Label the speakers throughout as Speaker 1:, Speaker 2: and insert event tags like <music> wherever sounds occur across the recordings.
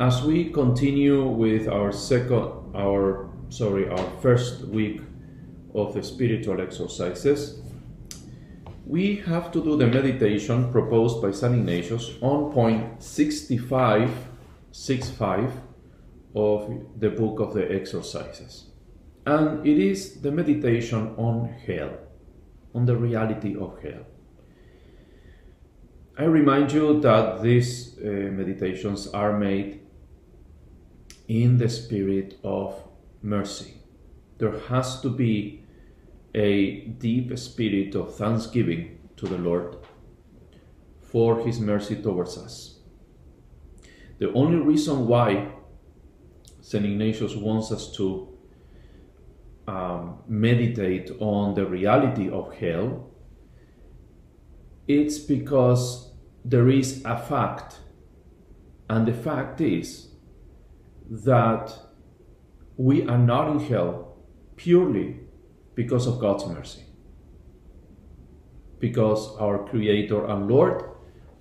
Speaker 1: As we continue with our second, our sorry, our first week of the spiritual exercises, we have to do the meditation proposed by St. Ignatius on point 65, 65 of the book of the exercises. And it is the meditation on hell, on the reality of hell. I remind you that these uh, meditations are made in the spirit of mercy. There has to be a deep spirit of thanksgiving to the Lord for his mercy towards us. The only reason why St. Ignatius wants us to um, meditate on the reality of hell, it's because there is a fact, and the fact is that we are not in hell purely because of God's mercy. Because our Creator and Lord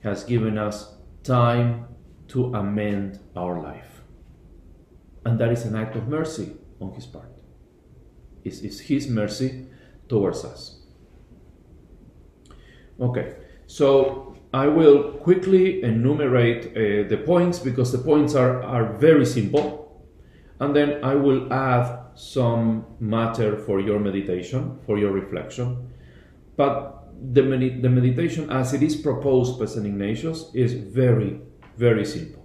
Speaker 1: has given us time to amend our life. And that is an act of mercy on His part. It's, it's His mercy towards us. Okay, so I will quickly enumerate uh, the points because the points are, are very simple. And then I will add some matter for your meditation, for your reflection. But the, med- the meditation as it is proposed by St. Ignatius is very, very simple.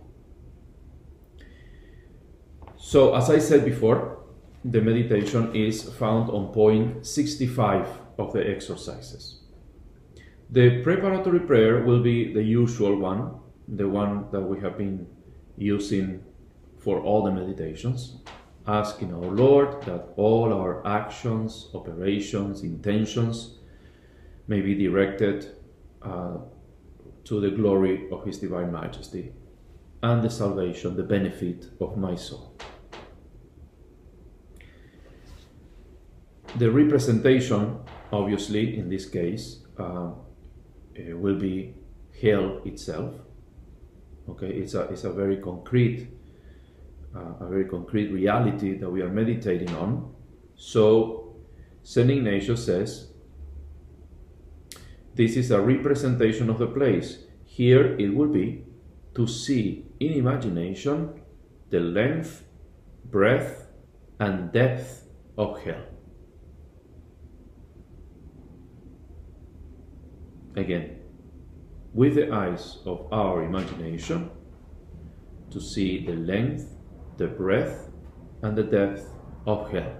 Speaker 1: So, as I said before, the meditation is found on point 65 of the exercises. The preparatory prayer will be the usual one, the one that we have been using for all the meditations, asking our Lord that all our actions, operations, intentions may be directed uh, to the glory of His Divine Majesty and the salvation, the benefit of my soul. The representation, obviously, in this case, uh, uh, will be hell itself. Okay, it's a it's a very concrete, uh, a very concrete reality that we are meditating on. So, Saint Ignatius says, this is a representation of the place. Here it will be to see in imagination the length, breadth, and depth of hell. Again with the eyes of our imagination to see the length, the breadth, and the depth of hell.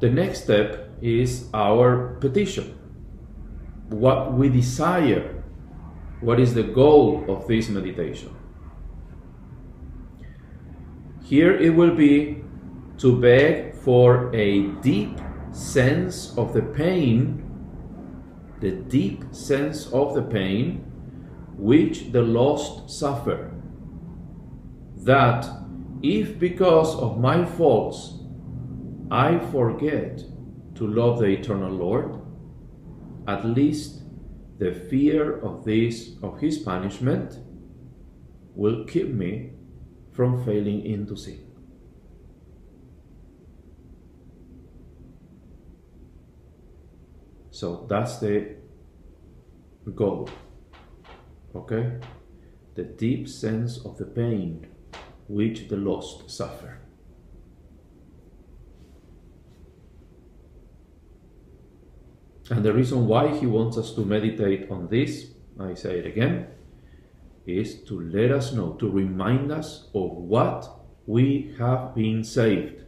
Speaker 1: The next step is our petition. What we desire, what is the goal of this meditation? Here it will be to beg for a deep sense of the pain, the deep sense of the pain which the lost suffer. That if because of my faults I forget to love the eternal Lord, at least the fear of this of his punishment will keep me from failing into sin. So that's the goal. Okay? The deep sense of the pain which the lost suffer. And the reason why he wants us to meditate on this, I say it again, is to let us know, to remind us of what we have been saved.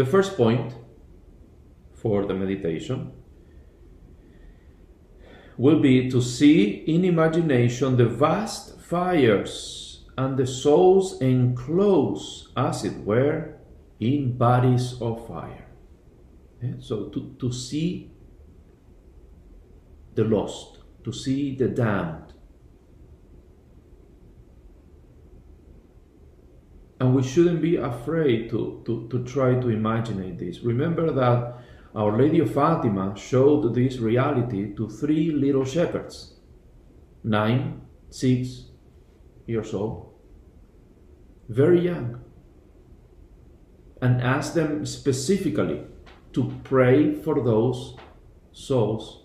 Speaker 1: The first point for the meditation will be to see in imagination the vast fires and the souls enclosed, as it were, in bodies of fire. Yeah? So to, to see the lost, to see the damned. And we shouldn't be afraid to, to, to try to imagine this. Remember that Our Lady of Fatima showed this reality to three little shepherds, nine, six years old, very young, and asked them specifically to pray for those souls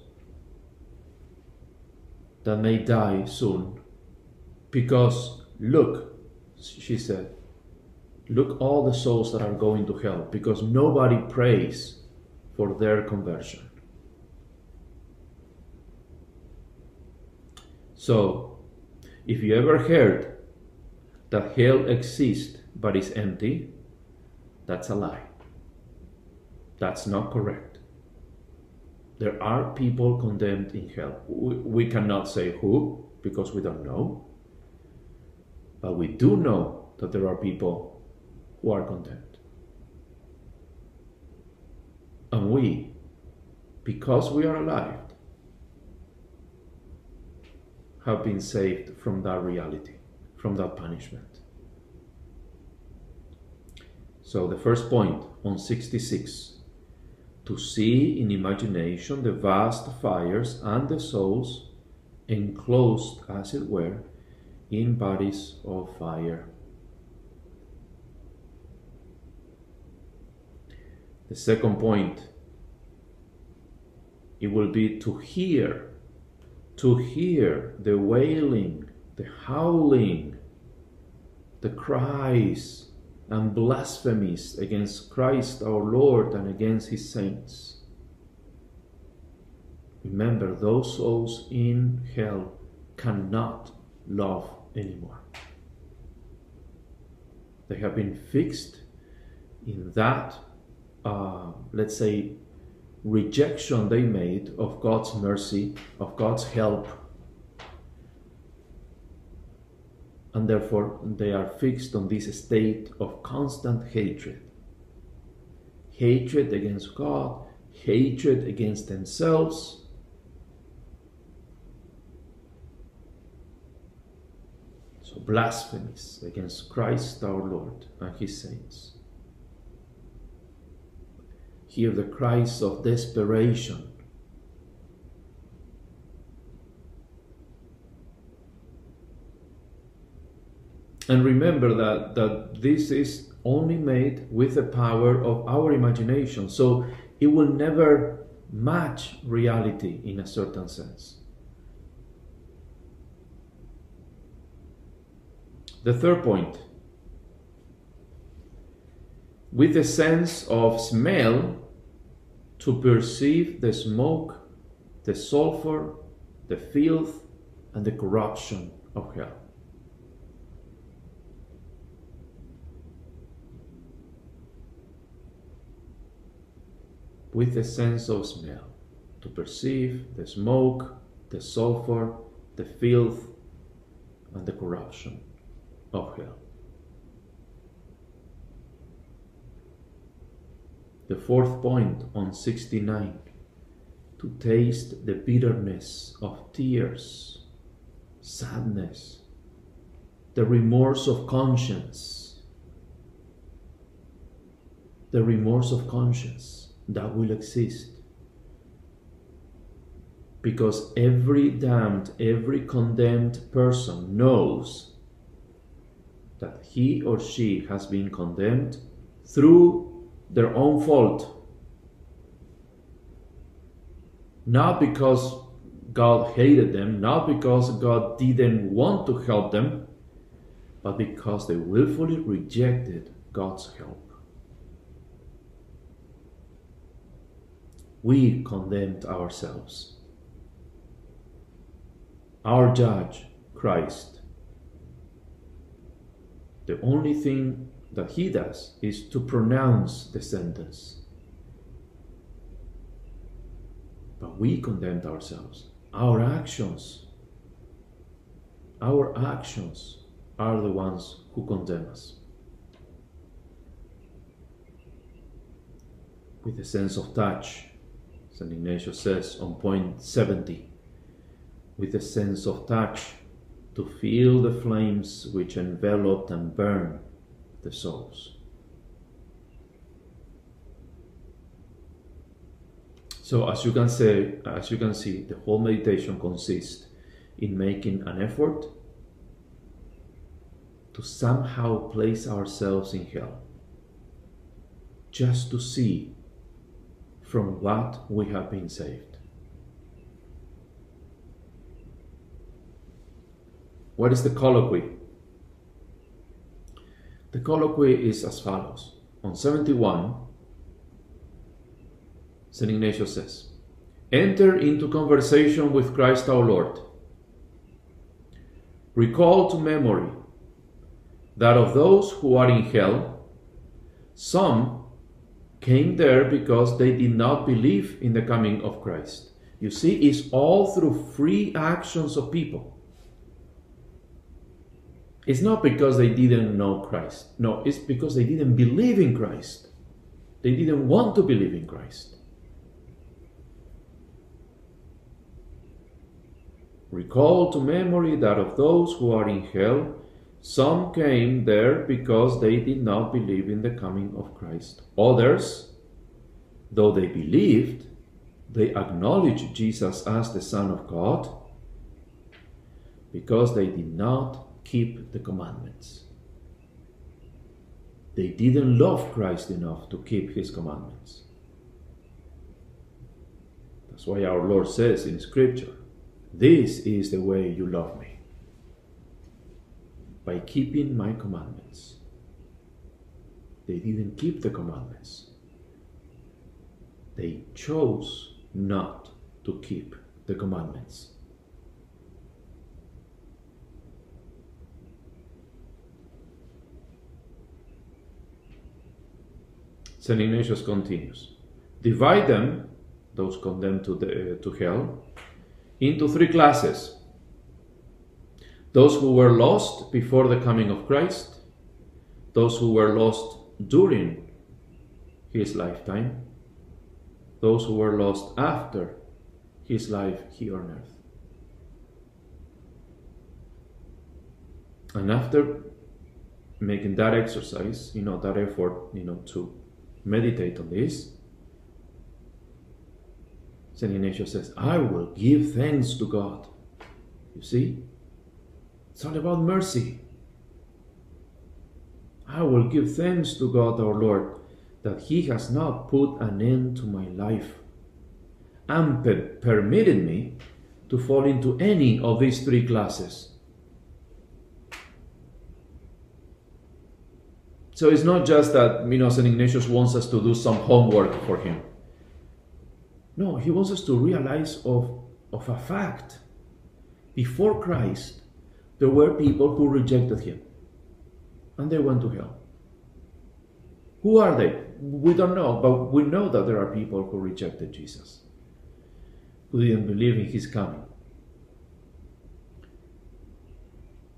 Speaker 1: that may die soon. Because look, she said, look all the souls that are going to hell because nobody prays for their conversion. So, if you ever heard that hell exists but is empty, that's a lie. That's not correct. There are people condemned in hell. We, cannot say who because we don't know. But we do know that there are people who are condemned. And we, because we are alive, have been saved from that reality, from that punishment. So, the first point on 66 to see in imagination the vast fires and the souls enclosed, as it were, in bodies of fire. The second point, it will be to hear, to hear the wailing, the howling, the cries and blasphemies against Christ our Lord and against his saints. Remember, those souls in hell cannot love anymore. They have been fixed in that, uh, let's say, rejection they made of God's mercy, of God's help. And therefore, they are fixed on this state of constant hatred. Hatred against God, hatred against themselves, So blasphemies against Christ our Lord and his saints. Hear the cries of desperation. And remember that, that this is only made with the power of our imagination. So it will never match reality in a certain sense. The third point with a sense of smell to perceive the smoke, the sulfur, the filth, and the corruption of hell. With the sense of smell to perceive the smoke, the sulfur, the filth, and the corruption of hell. The fourth point on 69 to taste the bitterness of tears, sadness, the remorse of conscience, the remorse of conscience that will exist. Because every damned, every condemned person knows that he or she has been condemned through their own fault. Not because God hated them, not because God didn't want to help them, but because they willfully rejected God's help. We condemned ourselves. Our judge, Christ, the only thing that he does is to pronounce the sentence. But we condemned ourselves. Our actions, our actions are the ones who condemn us. With a sense of touch, St. Ignatius says on point 70, with a sense of touch to feel the flames which enveloped and burn the souls. So as you can say, as you can see, the whole meditation consists in making an effort to somehow place ourselves in hell. Just to see from what we have been saved. What is the colloquy? The colloquy is as follows. On 71, St. Ignatius says, Enter into conversation with Christ our Lord. Recall to memory that of those who are in hell, some came there because they did not believe in the coming of Christ. You see, it's all through free actions of people. It's not because they didn't know Christ. No, it's because they didn't believe in Christ. They didn't want to believe in Christ. Recall to memory that of those who are in hell, some came there because they did not believe in the coming of Christ. Others, though they believed, they acknowledged Jesus as the Son of God because they did not keep the commandments. They didn't love Christ enough to keep his commandments. That's why our Lord says in Scripture, this is the way you love me, by keeping my commandments. They didn't keep the commandments, they chose not to keep the commandments. St. Ignatius continues Divide them, those condemned to, the, uh, to hell, into three classes those who were lost before the coming of Christ, those who were lost during his lifetime, those who were lost after his life here on earth. And after making that exercise, you know, that effort, you know, to meditate on this, St. Ignatius says, I will give thanks to God. You see? It's all about mercy. I will give thanks to God our Lord that He has not put an end to my life and per- permitted me to fall into any of these three classes. So it's not just that know St. Ignatius wants us to do some homework for him. No, he wants us to realize of, of a fact. Before Christ, there were people who rejected him. And they went to hell. Who are they? We don't know, but we know that there are people who rejected Jesus, who didn't believe in his coming.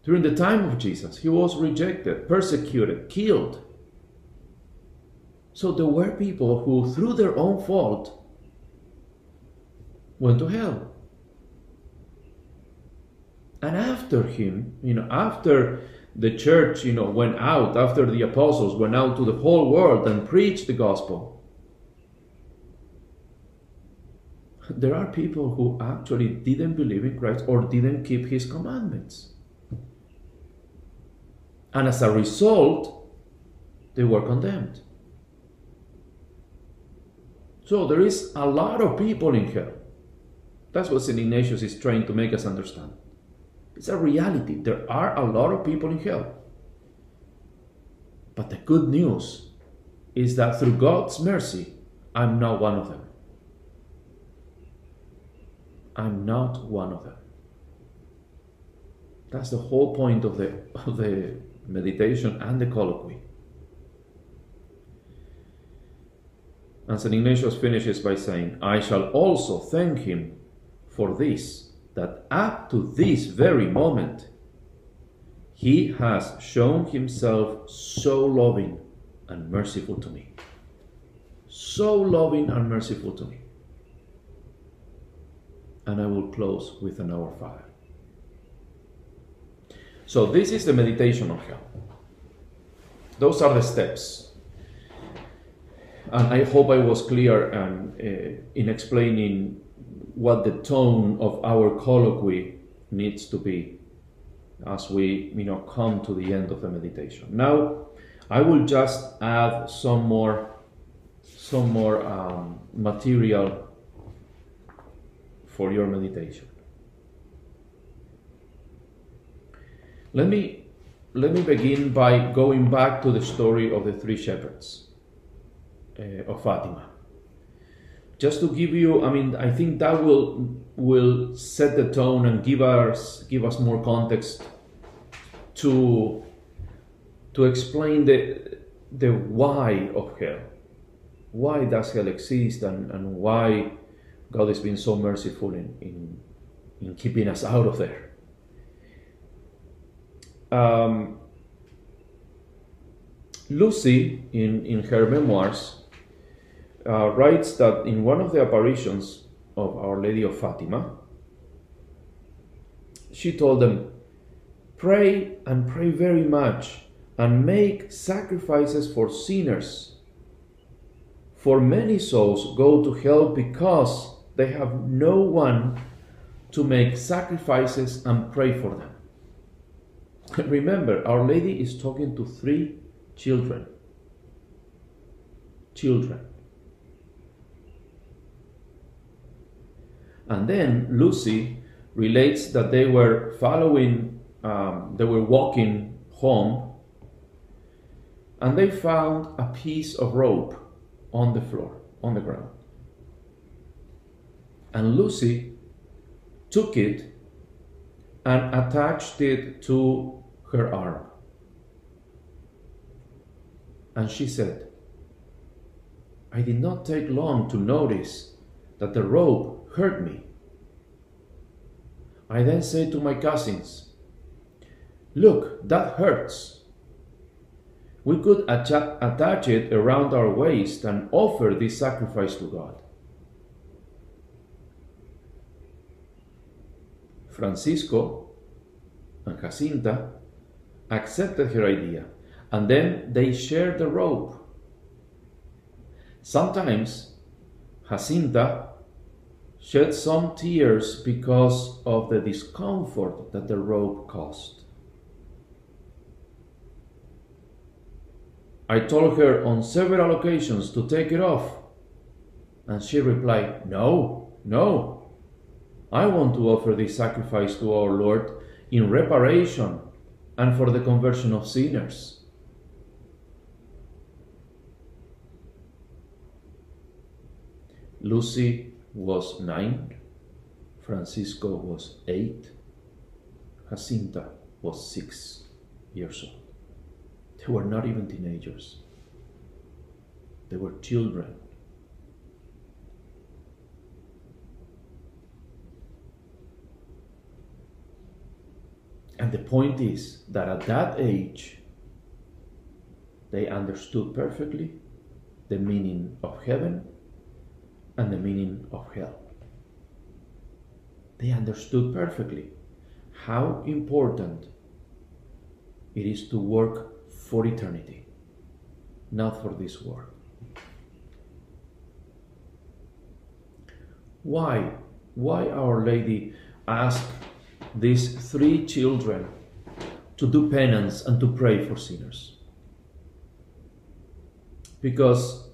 Speaker 1: During the time of Jesus, he was rejected, persecuted, killed. So there were people who, through their own fault, went to hell. And after him, you know, after the church, you know, went out, after the apostles went out to the whole world and preached the gospel, there are people who actually didn't believe in Christ or didn't keep his commandments. And as a result, they were condemned. So there is a lot of people in hell. That's what St. Ignatius is trying to make us understand. It's a reality. There are a lot of people in hell. But the good news is that through God's mercy, I'm not one of them. I'm not one of them. That's the whole point of the, of the meditation and the colloquy. And St. Ignatius finishes by saying, I shall also thank him for this, that up to this very moment, he has shown himself so loving and merciful to me. So loving and merciful to me. And I will close with an Our Father. So, this is the meditation on hell. Those are the steps. And I hope I was clear um, uh, in explaining what the tone of our colloquy needs to be as we you know come to the end of the meditation. Now, I will just add some more some more um, material for your meditation. Let me let me begin by going back to the story of the three shepherds uh, of Fatima. Just to give you, I mean, I think that will will set the tone and give us give us more context to to explain the the why of hell. Why does hell exist and, and why God has been so merciful in, in, in keeping us out of there. Um, Lucy, in, in her memoirs, uh, writes that in one of the apparitions of Our Lady of Fatima, she told them, Pray and pray very much and make sacrifices for sinners. For many souls go to hell because they have no one to make sacrifices and pray for them. <laughs> Remember, Our Lady is talking to three children. Children. And then Lucy relates that they were following, um, they were walking home, and they found a piece of rope on the floor, on the ground. And Lucy took it and attached it to her arm. And she said, I did not take long to notice that the rope hurt me. I then said to my cousins, Look, that hurts. We could attach it around our waist and offer this sacrifice to God. Francisco and Jacinta accepted her idea and then they shared the rope. Sometimes Jacinta shed some tears because of the discomfort that the rope caused. I told her on several occasions to take it off, and she replied, No, no. I want to offer this sacrifice to our Lord in reparation and for the conversion of sinners. Lucy was nine, Francisco was eight, Jacinta was six years old. They were not even teenagers, they were children. And the point is that at that age, they understood perfectly the meaning of heaven and the meaning of hell. They understood perfectly how important it is to work for eternity, not for this world. Why? Why Our Lady asked these three children to do penance and to pray for sinners. Because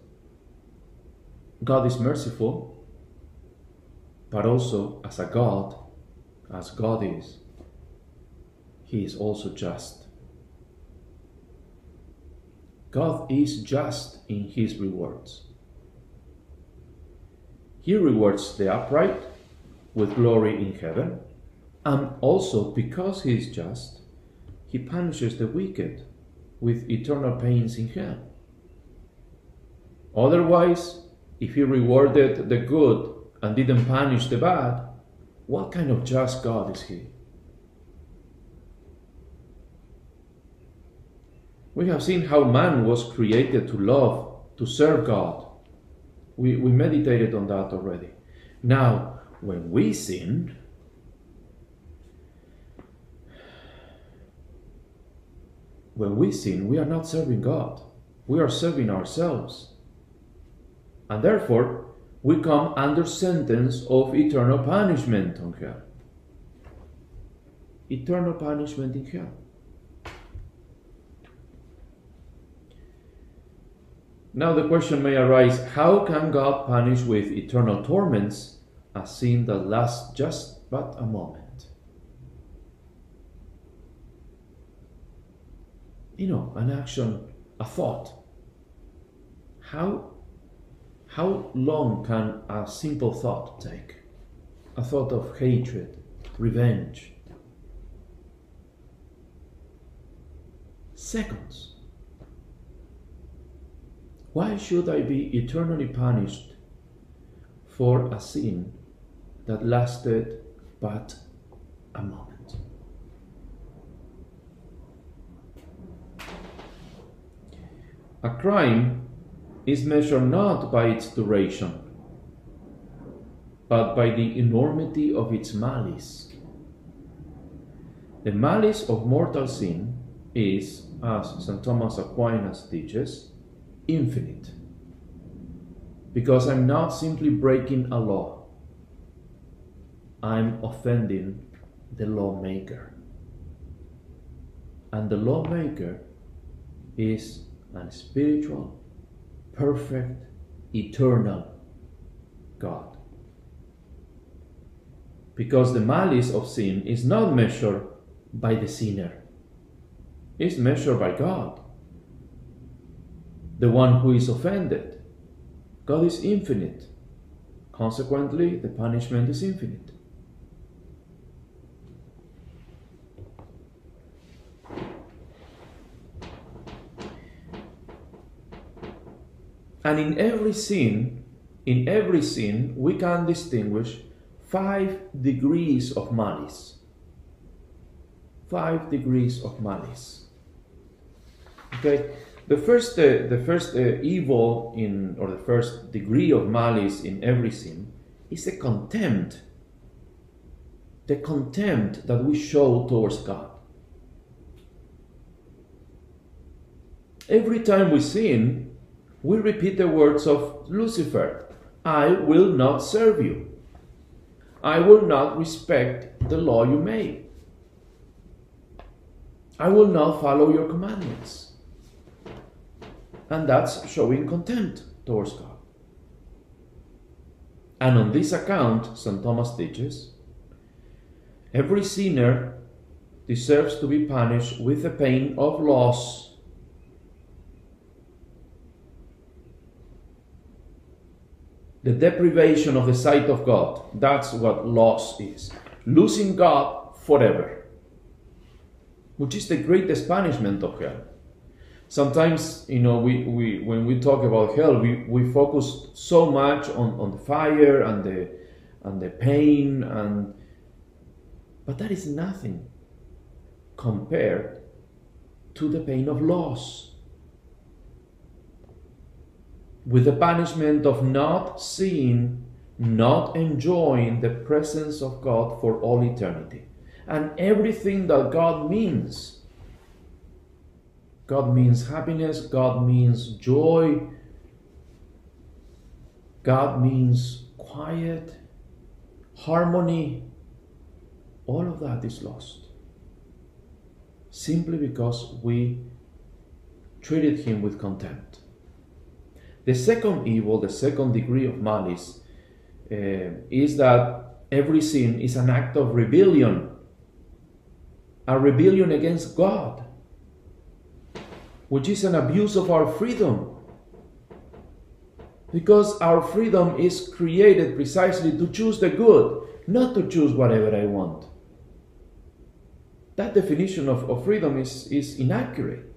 Speaker 1: God is merciful, but also as a God, as God is, He is also just. God is just in His rewards. He rewards the upright with glory in heaven and also, because he is just, he punishes the wicked with eternal pains in hell. Otherwise, if he rewarded the good and didn't punish the bad, what kind of just God is he? We have seen how man was created to love, to serve God. We, we meditated on that already. Now, when we sin, when we sin, we are not serving God. We are serving ourselves. And therefore, we come under sentence of eternal punishment on hell. Eternal punishment in hell. Now the question may arise how can God punish with eternal torments a sin that lasts just but a moment? You know, an action, a thought. How, how long can a simple thought take? A thought of hatred, revenge. Seconds. Why should I be eternally punished for a sin that lasted but a moment? A crime is measured not by its duration, but by the enormity of its malice. The malice of mortal sin is, as St. Thomas Aquinas teaches, infinite. Because I'm not simply breaking a law, I'm offending the lawmaker. And the lawmaker is a spiritual, perfect, eternal God. Because the malice of sin is not measured by the sinner, it's measured by God the one who is offended. God is infinite. Consequently, the punishment is infinite. And in every sin, in every sin, we can distinguish five degrees of malice. Five degrees of malice. Okay? The first, uh, the first uh, evil in, or the first degree of malice in every sin is the contempt. The contempt that we show towards God. Every time we sin, we repeat the words of Lucifer I will not serve you. I will not respect the law you made. I will not follow your commandments and that's showing contempt towards God. And on this account, St. Thomas teaches, every sinner deserves to be punished with the pain of loss. The deprivation of the sight of God, that's what loss is. Losing God forever, which is the greatest punishment of hell. Sometimes you know we, we when we talk about hell we, we focus so much on, on the fire and the and the pain and but that is nothing compared to the pain of loss with the punishment of not seeing not enjoying the presence of god for all eternity and everything that god means God means happiness, God means joy, God means quiet, harmony. All of that is lost simply because we treated him with contempt. The second evil, the second degree of malice, uh, is that every sin is an act of rebellion, a rebellion against God which is an abuse of our freedom. Because our freedom is created precisely to choose the good, not to choose whatever I want. That definition of, of freedom is, is inaccurate.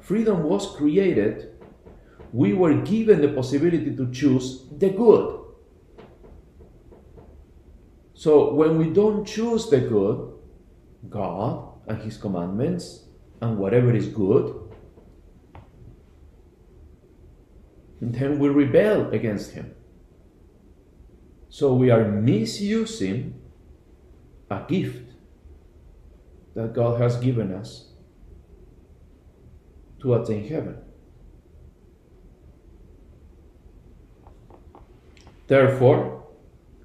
Speaker 1: Freedom was created we were given the possibility to choose the good. So when we don't choose the good, God and His commandments and whatever is good, then we rebel against Him. So we are misusing a gift that God has given us to attain heaven. Therefore,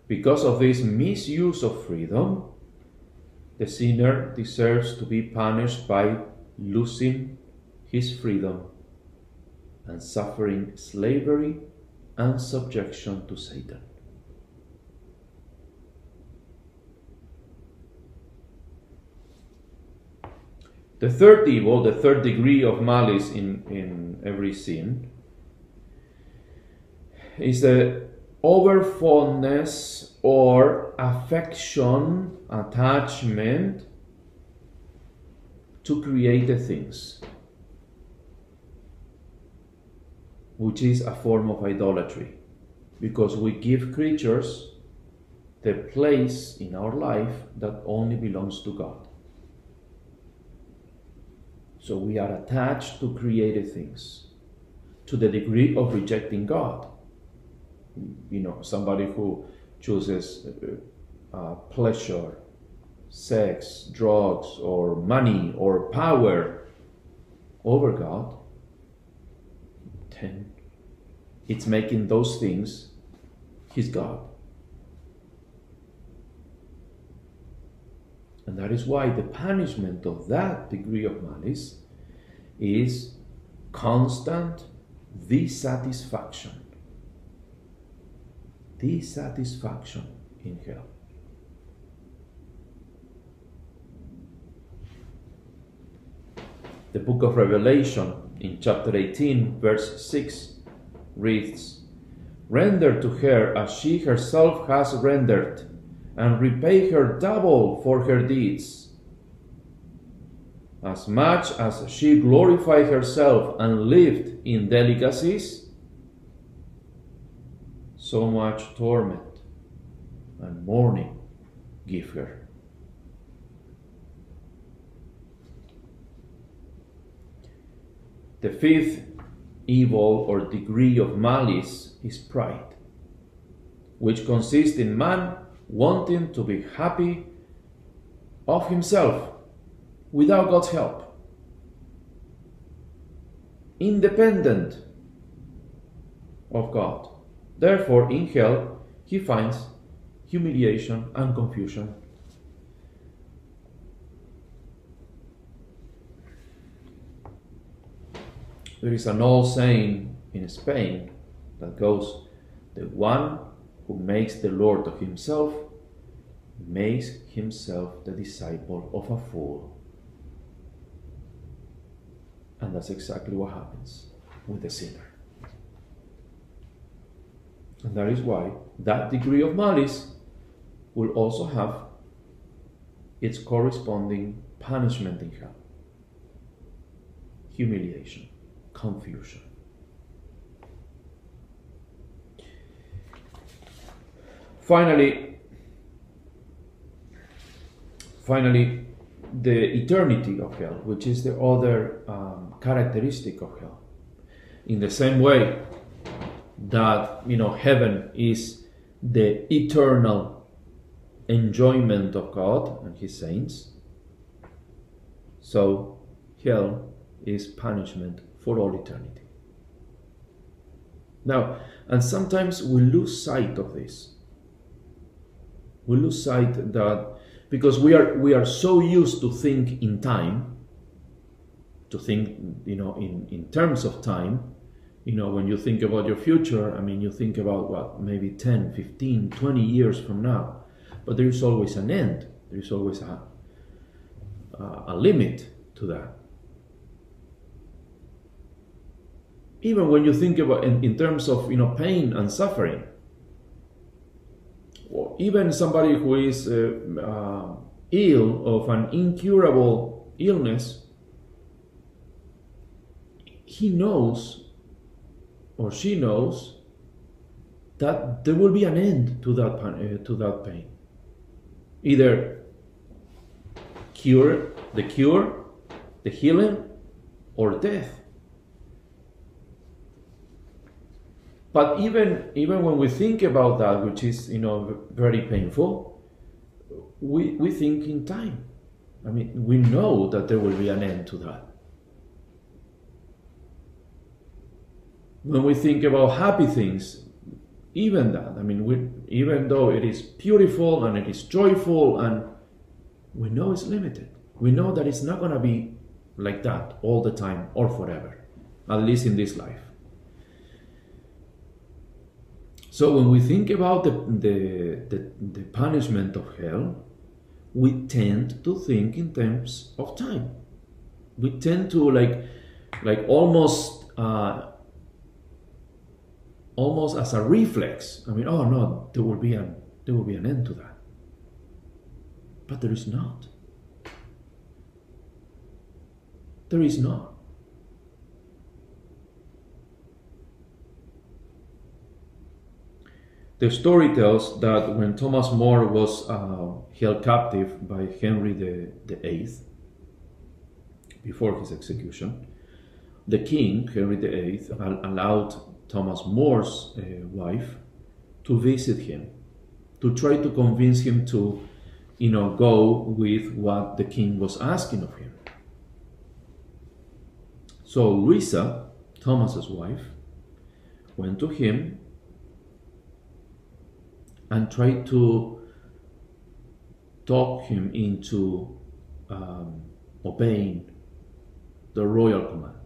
Speaker 1: because of this misuse of freedom, the sinner deserves to be punished by losing his freedom and suffering slavery and subjection to Satan. The third evil, the third degree of malice in, in every sin, is the over fondness or affection, attachment to created things, which is a form of idolatry, because we give creatures the place in our life that only belongs to God. So we are attached to created things to the degree of rejecting God you know somebody who chooses uh, uh, pleasure sex drugs or money or power over god then it's making those things his god. And that is why the punishment of that degree of malice is constant dissatisfaction dissatisfaction in hell. The book of Revelation in chapter 18, verse 6 reads, Render to her as she herself has rendered, and repay her double for her deeds. As much as she glorified herself and lived in delicacies, so much torment and mourning give her. The fifth evil or degree of malice is pride, which consists in man wanting to be happy of himself without God's help, independent of God. Therefore, in hell, he finds humiliation and confusion. There is an old saying in Spain that goes, The one who makes the Lord of himself makes himself the disciple of a fool. And that's exactly what happens with the sinner. And that is why that degree of malice will also have its corresponding punishment in hell humiliation, confusion. Finally, finally, the eternity of hell, which is the other um, characteristic of hell. In the same way that you know heaven is the eternal enjoyment of God and his saints. So hell is punishment for all eternity. Now and sometimes we lose sight of this. We lose sight that because we are we are so used to think in time to think you know in in terms of time you know when you think about your future i mean you think about what maybe 10 15 20 years from now. But there is always an end. There is always a a limit to that. Even when you think about in, in terms of you know pain and suffering or even somebody who is uh, uh, ill of an incurable illness he knows or she knows that there will be an end to that, uh, to that pain. Either cure, the cure, the healing, or death. But even even when we think about that, which is you know very painful, we we think in time. I mean, we know that there will be an end to that. When we think about happy things, even that, I mean, we, even though it is beautiful and it is joyful, and we know it's limited. We know that it's not going to be like that all the time or forever, at least in this life. So when we think about the, the, the, the punishment of hell, we tend to think in terms of time. We tend to like, like almost, uh, almost as a reflex. I mean, oh no, there will be an there will be an end to that. But there is not. There is not. The story tells that when Thomas More was uh, held captive by Henry the, the Eighth before his execution, the king, Henry the Eighth, allowed Thomas More's uh, wife to visit him, to try to convince him to, you know, go with what the king was asking of him. So Louisa, Thomas's wife, went to him and tried to talk him into um, obeying the royal command.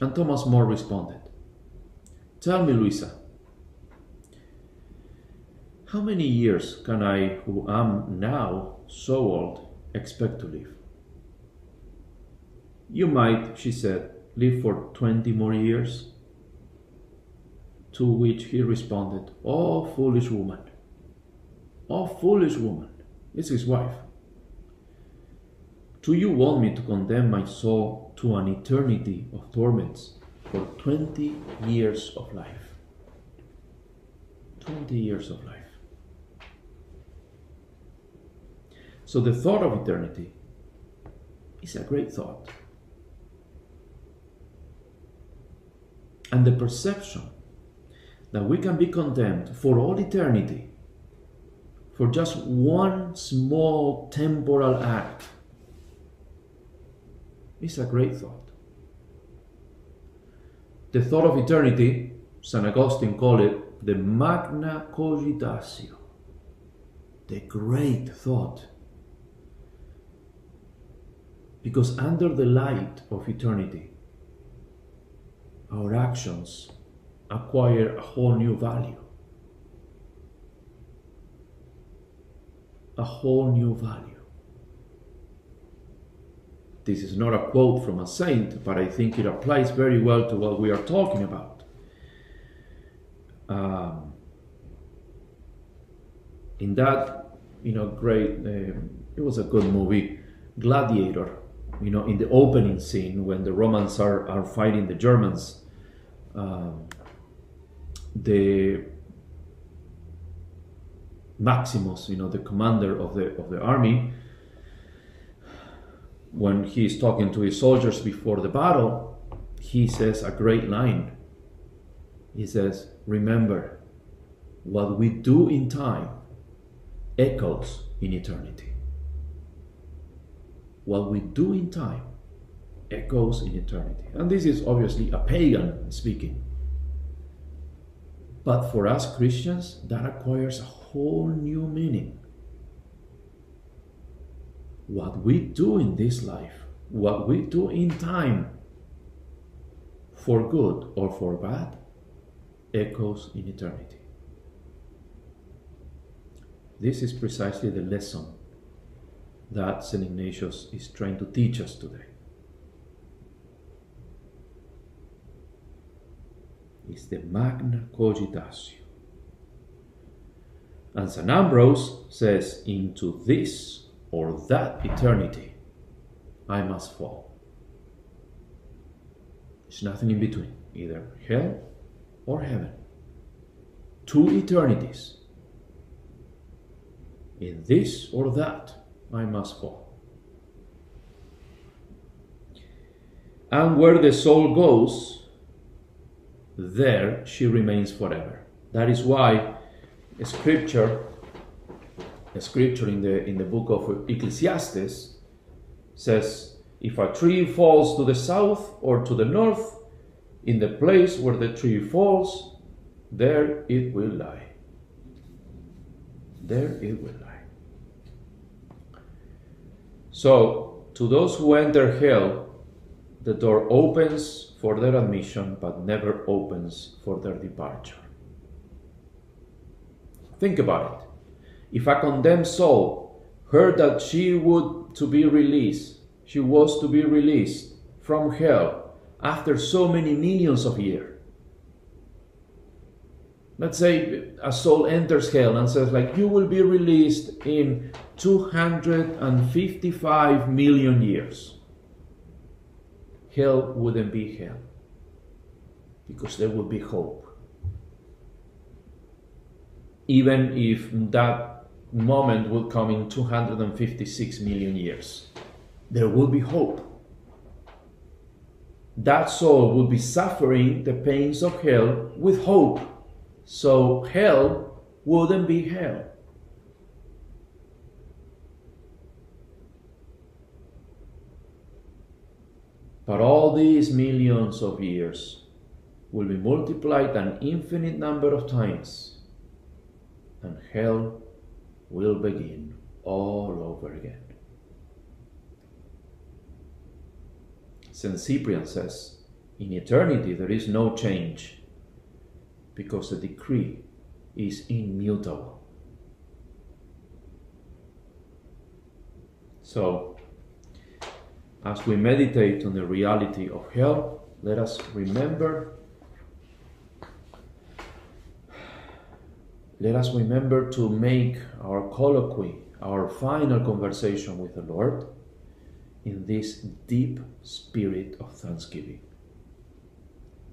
Speaker 1: And Thomas More responded, Tell me, Louisa, how many years can I, who am now so old, expect to live? You might, she said, live for 20 more years. To which he responded, Oh, foolish woman! Oh, foolish woman! It's his wife. Do you want me to condemn my soul to an eternity of torments for 20 years of life? 20 years of life. So the thought of eternity is a great thought. And the perception that we can be condemned for all eternity for just one small temporal act is a great thought. The thought of eternity, St. Augustine called it the magna cogitatio, the great thought. Because under the light of eternity, our actions acquire a whole new value. A whole new value. This is not a quote from a saint, but I think it applies very well to what we are talking about. Um, in that, you know, great, uh, it was a good movie, Gladiator. You know, in the opening scene when the Romans are, are fighting the Germans, um, the Maximus, you know, the commander of the of the army, when he's talking to his soldiers before the battle, he says a great line. He says, Remember, what we do in time echoes in eternity. What we do in time echoes in eternity. And this is obviously a pagan speaking. But for us Christians, that acquires a whole new meaning what we do in this life, what we do in time, for good or for bad, echoes in eternity. This is precisely the lesson that St. Ignatius is trying to teach us today. It's the magna cogitatio. And St. Ambrose says, Into this or that eternity, I must fall. There's nothing in between. either hell or heaven. Two eternities. In this or that, I must fall. And where the soul goes, there she remains forever. That is why scripture, a scripture in the in the book of Ecclesiastes says, if a tree falls to the south or to the north, in the place where the tree falls, there it will lie. There it will lie. So, to those who enter hell, the door opens for their admission but never opens for their departure. Think about it. If a condemned soul heard that she would to be released, she was to be released from hell after so many millions of years. Let's say a soul enters hell and says, like, you will be released in 255 million years. Hell wouldn't be hell because there would be hope even if that moment will come in 256 million years. There will be hope. That soul will be suffering the pains of hell with hope. So hell wouldn't be hell. But all these millions of years will be multiplied an infinite number of times and hell will begin all over again. St. Cyprian says, in eternity there is no change because the decree is immutable. So, as we meditate on the reality of hell, let us remember let us remember to make our colloquy, our final conversation with the Lord, in this deep spirit of thanksgiving.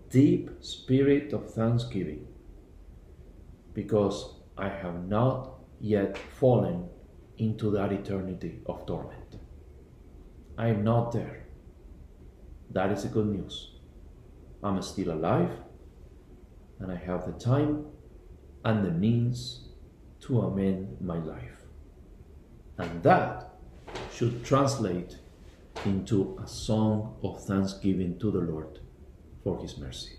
Speaker 1: Deep spirit of thanksgiving, because I have not yet fallen into that eternity of torment. I am not there. That is the good news. I'm still alive, and I have the time and the means to amend my life. And that should translate into a song of thanksgiving to the Lord for His mercy.